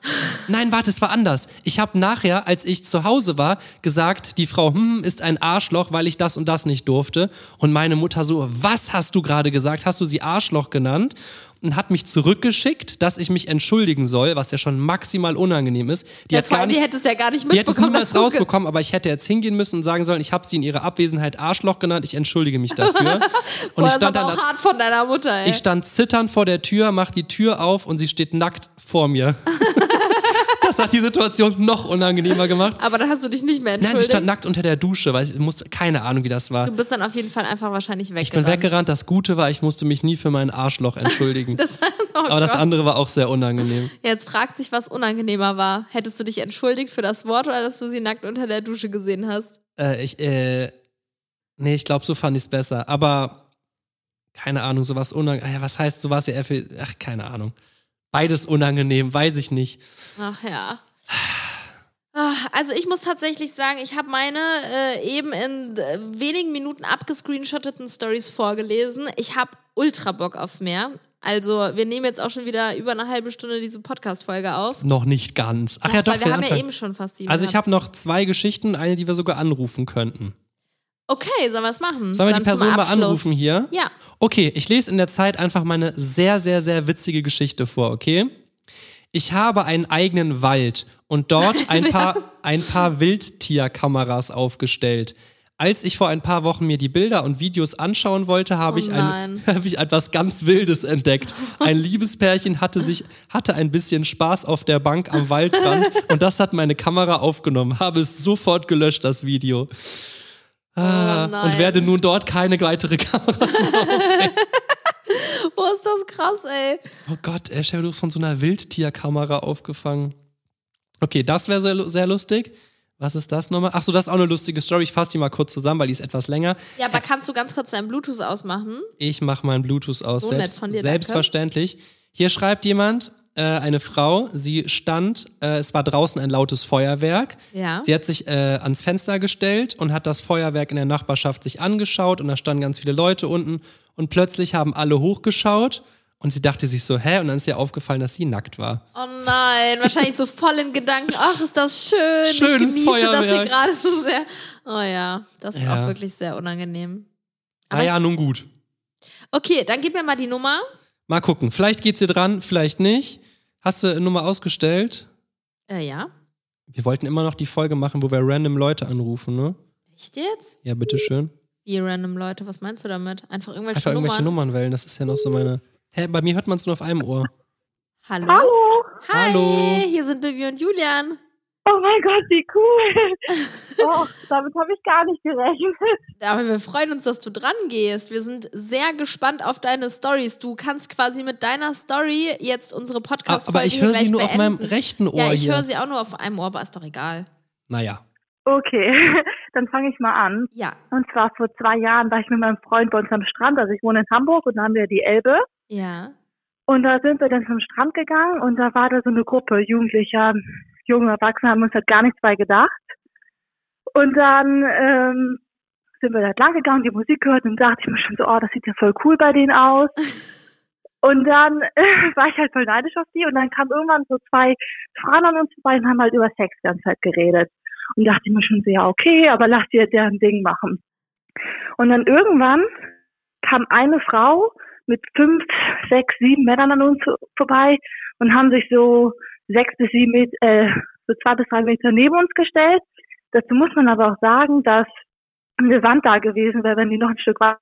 Nein, warte, es war anders. Ich habe nachher, als ich zu Hause war, gesagt, die Frau hm, ist ein Arschloch, weil ich das und das nicht durfte. Und meine Mutter so, was hast du gerade gesagt? Hast du sie Arschloch genannt? Und hat mich zurückgeschickt, dass ich mich entschuldigen soll, was ja schon maximal unangenehm ist. Die Ja, hat gar nicht, die hätte es ja gar nicht die hätte es mitbekommen. niemals rausbekommen, aber ich hätte jetzt hingehen müssen und sagen sollen, ich habe sie in ihrer Abwesenheit Arschloch genannt, ich entschuldige mich dafür. Und Boah, ich das ist stand aber dann auch hart von deiner Mutter, ey. ich stand zitternd vor der Tür, mach die Tür auf und sie steht nackt vor mir. das hat die Situation noch unangenehmer gemacht. aber dann hast du dich nicht mehr Nein, sie entschuldigt. stand nackt unter der Dusche, weil ich musste, keine Ahnung, wie das war. du bist dann auf jeden Fall einfach wahrscheinlich weggerannt. Ich bin weggerannt. Das Gute war, ich musste mich nie für mein Arschloch entschuldigen. Das, oh Aber das Gott. andere war auch sehr unangenehm. Jetzt fragt sich, was unangenehmer war. Hättest du dich entschuldigt für das Wort oder dass du sie nackt unter der Dusche gesehen hast? Äh, ich, äh, nee, ich glaube, so fand ich es besser. Aber keine Ahnung, sowas unangenehm. Was heißt, sowas ja eher für, ach, keine Ahnung. Beides unangenehm, weiß ich nicht. Ach ja. Ah, Also ich muss tatsächlich sagen, ich habe meine äh, eben in äh, wenigen Minuten abgescreenshotteten Stories vorgelesen. Ich habe ultra Bock auf mehr. Also wir nehmen jetzt auch schon wieder über eine halbe Stunde diese Podcast-Folge auf. Noch nicht ganz. Ach ja, doch, weil wir haben ja Anfang. eben schon fast sieben. Also ich habe noch zwei Geschichten, eine, die wir sogar anrufen könnten. Okay, sollen wir es machen? Sollen wir Dann die Person mal anrufen hier? Ja. Okay, ich lese in der Zeit einfach meine sehr, sehr, sehr witzige Geschichte vor, okay? Ich habe einen eigenen Wald und dort ein paar, ein paar Wildtierkameras aufgestellt. Als ich vor ein paar Wochen mir die Bilder und Videos anschauen wollte, habe Oh ich, ein, habe ich etwas ganz Wildes entdeckt. Ein Liebespärchen hatte sich, hatte ein bisschen Spaß auf der Bank am Waldrand und das hat meine Kamera aufgenommen. Habe es sofort gelöscht, das Video. Ah, Oh und werde nun dort keine weitere Kameras mehr Boah, ist das krass, ey. Oh Gott, ey, stell du von so einer Wildtierkamera aufgefangen. Okay, das wäre sehr, sehr lustig. Was ist das nochmal? Achso, das ist auch eine lustige Story. Ich fasse die mal kurz zusammen, weil die ist etwas länger. Ja, aber kannst du ganz kurz deinen Bluetooth ausmachen? Ich mache meinen Bluetooth aus. So nett Selbst, von dir, danke. selbstverständlich. Hier schreibt jemand, äh, eine Frau, sie stand, äh, es war draußen ein lautes Feuerwerk. Ja. Sie hat sich äh, ans Fenster gestellt und hat das Feuerwerk in der Nachbarschaft sich angeschaut und da standen ganz viele Leute unten und plötzlich haben alle hochgeschaut und sie dachte sich so, hä? Und dann ist ihr aufgefallen, dass sie nackt war. Oh nein, wahrscheinlich so voll in Gedanken. Ach, ist das schön. Schönes ich genieße das hier Feuerwerk. gerade so sehr. Oh ja, das ist Ja. auch wirklich sehr unangenehm. Ah ja, nun gut. Okay, dann gib mir mal die Nummer. Mal gucken. Vielleicht geht's dir dran, vielleicht nicht. Hast du eine Nummer ausgestellt? Äh, ja. Wir wollten immer noch die Folge machen, wo wir random Leute anrufen, ne? Echt jetzt? Ja, bitteschön. Wie random Leute, was meinst du damit? Einfach irgendwelche Einfach irgendwelche Nummern. Nummern wählen, das ist ja noch so meine. Hä, bei mir hört man es nur auf einem Ohr. Hallo? Hallo. Hi, Hallo. hier sind Bibi und Julian. Oh mein Gott, wie cool. Oh, damit habe ich gar nicht gerechnet. Aber wir freuen uns, dass du dran gehst. Wir sind sehr gespannt auf deine Stories. Du kannst quasi mit deiner Story jetzt unsere Ah, Podcast-Folge aber ich höre sie nur auf meinem beenden. rechten Ohr Ja, ich höre sie auch nur auf einem Ohr, aber ist doch egal. Naja. Okay, dann fange ich mal an. Ja, Und zwar vor zwei Jahren war ich mit meinem Freund bei uns am Strand. Also ich wohne in Hamburg und da haben wir die Elbe. ja. Und da sind wir dann zum Strand gegangen und da war da so eine Gruppe Jugendlicher, junge Erwachsene, haben uns halt gar nichts bei gedacht. Und dann ähm, sind wir da lang gegangen, die Musik gehört und dachte ich mir schon so, oh, das sieht ja voll cool bei denen aus. Und dann äh, war ich halt voll neidisch auf die und dann kamen irgendwann so zwei Frauen an uns vorbei und haben halt über Sex die ganze Zeit geredet. Und dachte ich mir schon so, ja, okay, aber lass dir deren Ding machen. Und dann irgendwann kam eine Frau mit fünf, sechs, sieben Männern an uns vorbei und haben sich so sechs bis sieben Meter, äh, so zwei bis drei Meter neben uns gestellt. Dazu muss man aber auch sagen, dass eine Wand da gewesen wäre, wenn die noch ein Stück war,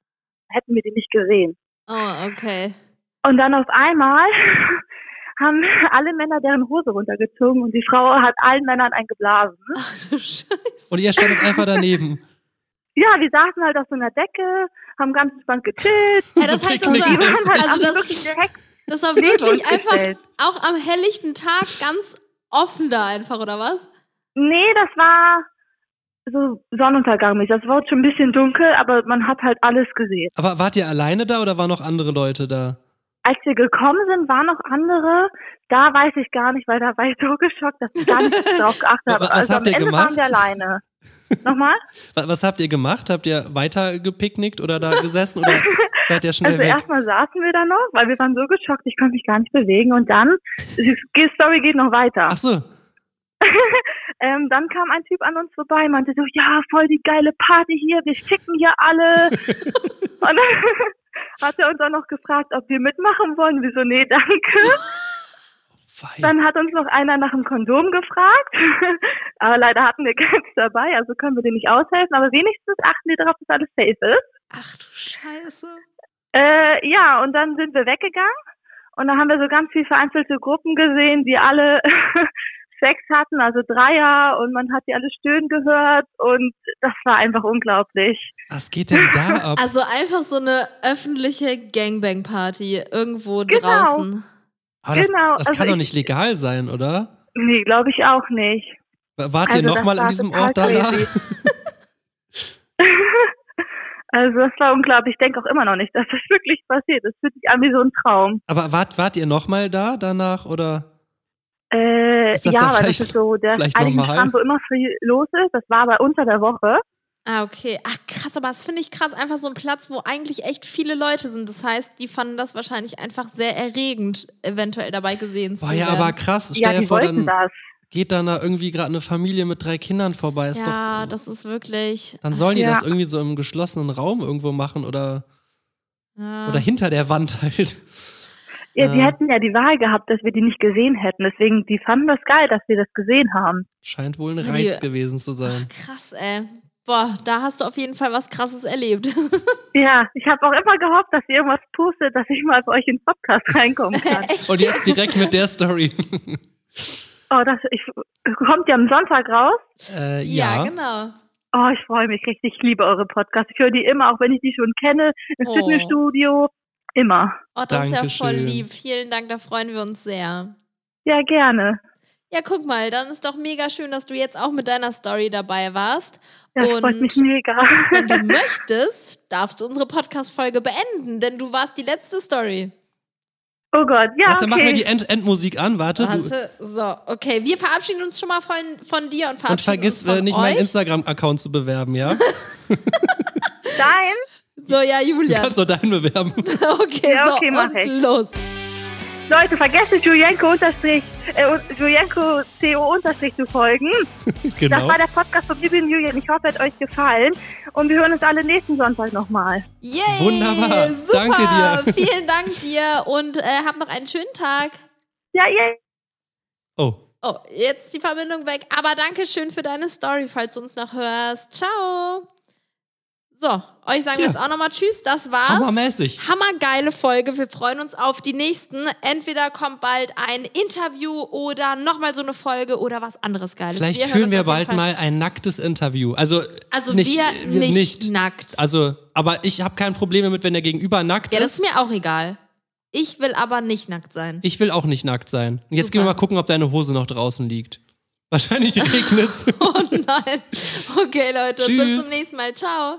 hätten wir die nicht gesehen. Oh, okay. Und dann auf einmal haben alle Männer deren Hose runtergezogen und die Frau hat allen Männern eingeblasen. Ach du Scheiße. Und ihr standet einfach daneben. Ja, wir saßen halt auf so einer Decke, haben ganz entspannt gechillt. Ja, das So heißt, das war, waren halt also alle das, wirklich direkt das war wirklich einfach auch am helllichten Tag ganz offen da einfach, oder was? Nee, das war so Sonnenuntergang. Das war schon ein bisschen dunkel, aber man hat halt alles gesehen. Aber wart ihr alleine da oder waren noch andere Leute da? Als wir gekommen sind, waren noch andere. Da weiß ich gar nicht, weil da war ich so geschockt, dass ich gar nicht drauf geachtet habe. Was also habt am ihr Ende gemacht? waren wir alleine. Nochmal? Was, habt ihr gemacht? Habt ihr weiter gepicknickt oder da gesessen oder seid ihr schnell Also weg? erstmal saßen wir da noch, weil wir waren so geschockt, ich konnte mich gar nicht bewegen. Und dann, die Story geht noch weiter. Ach so. Ähm, dann kam ein Typ an uns vorbei, meinte so, ja, voll die geile Party hier, wir ficken hier alle. und dann hat er uns auch noch gefragt, ob wir mitmachen wollen. Wir so, nee, danke. Wei. Dann hat uns noch einer nach dem Kondom gefragt. aber leider hatten wir keins dabei, also können wir dir nicht aushelfen. Aber wenigstens achten wir darauf, dass alles safe ist. Ach du Scheiße. Äh, ja, und dann sind wir weggegangen. Und dann haben wir so ganz viele vereinzelte Gruppen gesehen, die alle Sex hatten, also Dreier, und man hat die alle stöhnen gehört. Und das war einfach unglaublich. Was geht denn da ab? Also einfach so eine öffentliche Gangbang-Party irgendwo Genau. draußen. Aber das, genau, das also kann doch ich- nicht legal sein, oder? Nee, glaube ich auch nicht. Wart ihr Also das nochmal an diesem Ort danach? crazy. Also das war unglaublich. Ich denke auch immer noch nicht, dass das wirklich passiert. Das fühlt sich an wie so ein Traum. Aber wart, wart ihr nochmal da danach oder? Äh, Ist das ja, da aber das ist so der? Strand, wo immer viel los ist. Das war aber unter der Woche. Ah, okay. Ach, krass, aber das finde ich krass. Einfach so ein Platz, wo eigentlich echt viele Leute sind. Das heißt, die fanden das wahrscheinlich einfach sehr erregend, eventuell dabei gesehen zu Boah, ja, werden. aber krass. ja, Stell dir die vor, dann das. geht dann da irgendwie gerade eine Familie mit drei Kindern vorbei. Ist ja, doch, das ist wirklich. dann sollen die Ja. das irgendwie so im geschlossenen Raum irgendwo machen oder, Ja. oder hinter der Wand halt. Ja, die Ja. hätten ja die Wahl gehabt, dass wir die nicht gesehen hätten. Deswegen, die fanden das geil, dass wir das gesehen haben. Scheint wohl ein Ja, Reiz die- gewesen zu sein. Ach, krass, ey. Boah, da hast du auf jeden Fall was Krasses erlebt. Ja, ich habe auch immer gehofft, dass ihr irgendwas postet, dass ich mal bei euch in den Podcast reinkommen kann. Echt? Und jetzt direkt mit der Story. Oh, das ich, kommt ja am Sonntag raus. äh, ja. ja. genau. Oh, ich freue mich richtig. Ich liebe eure Podcasts. Ich höre die immer, auch wenn ich die schon kenne, im Oh. Fitnessstudio. Immer. Oh, das ist ja voll Dankeschön. lieb. Vielen Dank, da freuen wir uns sehr. Ja, gerne. Ja, guck mal, dann ist doch mega schön, dass du jetzt auch mit deiner Story dabei warst. Das freut Und mich mega. wenn du möchtest, darfst du unsere Podcast-Folge beenden, denn du warst die letzte Story. Oh Gott, ja, Warte, machen wir die okay. End Endmusik an. Warte. Du, Warte, so, okay, wir verabschieden uns schon mal von, von dir und und verabschieden vergiss uns von äh, nicht, euch. meinen Instagram-Account zu bewerben, ja? Dein? So, ja, Du Julian. kannst doch deinen bewerben. Okay, Ja, so, okay, mach und ich. los. Leute, vergesst nicht, Julienko unterstrich, äh, Julienko CO unterstrich zu folgen. Das genau. war der Podcast von Bibi und Julian. Ich hoffe, er hat euch gefallen. Und wir hören uns alle nächsten Sonntag nochmal. Yay, Wunderbar. Super. Danke dir. Vielen Dank dir und äh, hab noch einen schönen Tag. Ja, ihr. Oh. Oh, jetzt ist die Verbindung weg. Aber danke schön für deine Story, falls du uns noch hörst. Ciao. So, euch sagen wir Ja. jetzt auch nochmal Tschüss. Das war's. Hammermäßig. Hammergeile Folge. Wir freuen uns auf die nächsten. Entweder kommt bald ein Interview oder nochmal so eine Folge oder was anderes Geiles. Vielleicht hören führen wir bald Fall- mal ein nacktes Interview. Also, Also nicht, wir äh, nicht, nackt. Also, aber ich habe kein Problem damit, wenn der Gegenüber nackt ja, das ist. ist mir auch egal. Ich will aber nicht nackt sein. Ich will auch nicht nackt sein. Und jetzt Super. gehen wir mal gucken, ob deine Hose noch draußen liegt. Wahrscheinlich regnet's. Oh nein. Okay, Leute, bis Tschüss. zum nächsten Mal. Ciao.